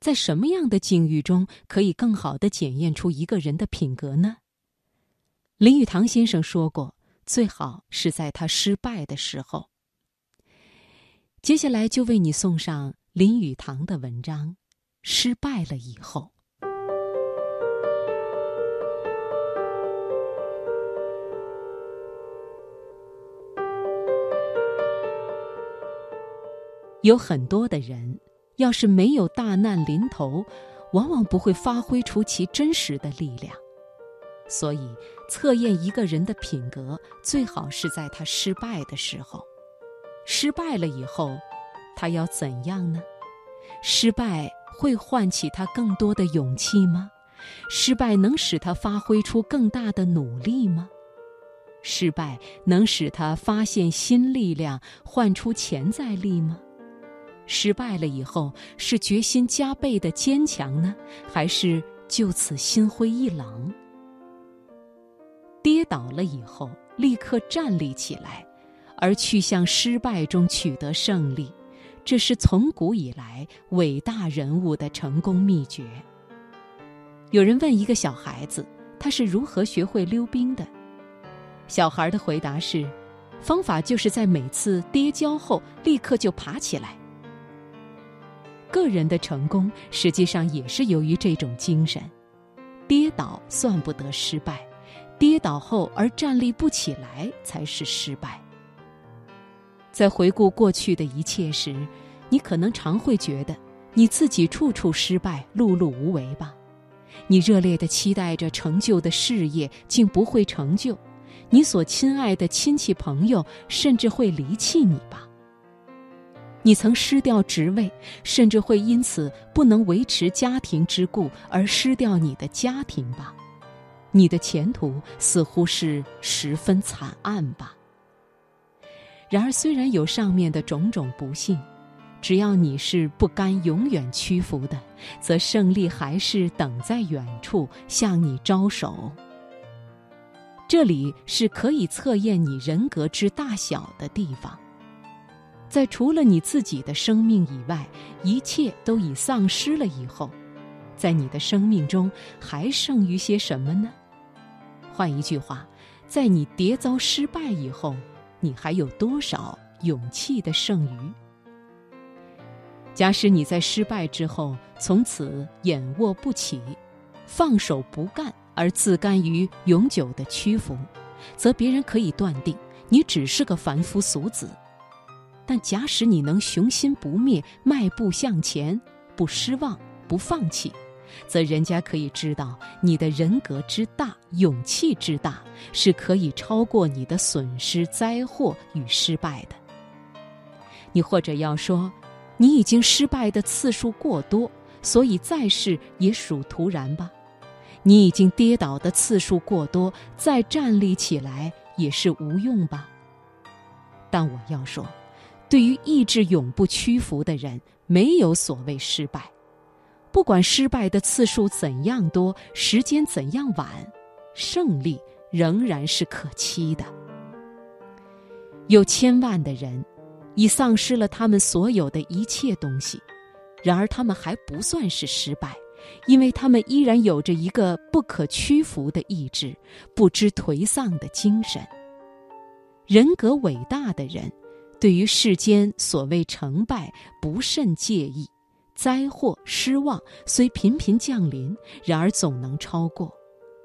在什么样的境遇中可以更好的检验出一个人的品格呢？林语堂先生说过，最好是在他失败的时候。接下来就为你送上林语堂的文章《失败了以后》。有很多的人，要是没有大难临头，往往不会发挥出其真实的力量。所以，测验一个人的品格，最好是在他失败的时候。失败了以后，他要怎样呢？失败会唤起他更多的勇气吗？失败能使他发挥出更大的努力吗？失败能使他发现新力量，唤出潜在力吗？失败了以后，是决心加倍的坚强呢，还是就此心灰意冷？跌倒了以后，立刻站立起来，而去向失败中取得胜利，这是从古以来伟大人物的成功秘诀。有人问一个小孩子，他是如何学会溜冰的？小孩的回答是：方法就是在每次跌跤后，立刻就爬起来。个人的成功实际上也是由于这种精神，跌倒算不得失败，跌倒后而站立不起来才是失败。在回顾过去的一切时，你可能常会觉得你自己处处失败、碌碌无为吧？你热烈的期待着成就的事业竟不会成就，你所亲爱的亲戚朋友甚至会离弃你吧？你曾失掉职位，甚至会因此不能维持家庭之故而失掉你的家庭吧？你的前途似乎是十分惨案吧？然而，虽然有上面的种种不幸，只要你是不甘永远屈服的，则胜利还是等在远处向你招手。这里是可以测验你人格之大小的地方。在除了你自己的生命以外，一切都已丧失了以后，在你的生命中还剩余些什么呢？换一句话，在你跌遭失败以后，你还有多少勇气的剩余？假使你在失败之后从此眼卧不起，放手不干而自甘于永久的屈服，则别人可以断定你只是个凡夫俗子。但假使你能雄心不灭，迈步向前，不失望，不放弃，则人家可以知道你的人格之大，勇气之大，是可以超过你的损失、灾祸与失败的。你或者要说，你已经失败的次数过多，所以再试也属徒然吧？你已经跌倒的次数过多，再站立起来也是无用吧？但我要说。对于意志永不屈服的人，没有所谓失败。不管失败的次数怎样多，时间怎样晚，胜利仍然是可期的。有千万的人已丧失了他们所有的一切东西，然而他们还不算是失败，因为他们依然有着一个不可屈服的意志，不知颓丧的精神。人格伟大的人。对于世间所谓成败不甚介意，灾祸失望虽频频降临，然而总能超过，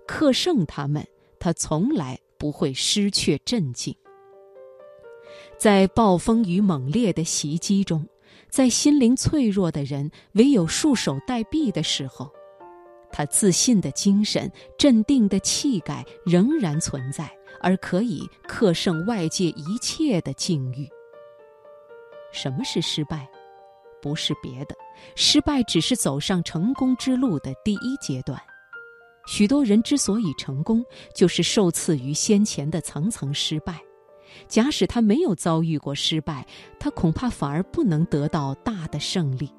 克胜他们，他从来不会失却镇静。在暴风雨猛烈的袭击中，在心灵脆弱的人唯有束手待毙的时候，他自信的精神、镇定的气概仍然存在，而可以克胜外界一切的境遇。什么是失败？不是别的，失败只是走上成功之路的第一阶段。许多人之所以成功，就是受赐于先前的层层失败。假使他没有遭遇过失败，他恐怕反而不能得到大的胜利。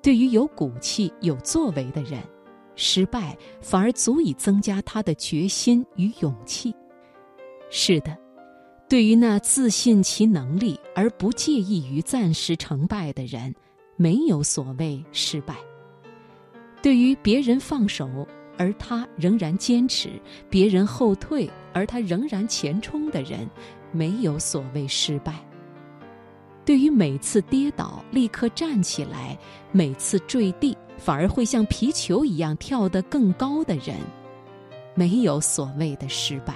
对于有骨气、有作为的人，失败反而足以增加他的决心与勇气。是的。对于那自信其能力而不介意于暂时成败的人，没有所谓失败。对于别人放手而他仍然坚持，别人后退而他仍然前冲的人，没有所谓失败。对于每次跌倒立刻站起来，每次坠地反而会像皮球一样跳得更高的人，没有所谓的失败。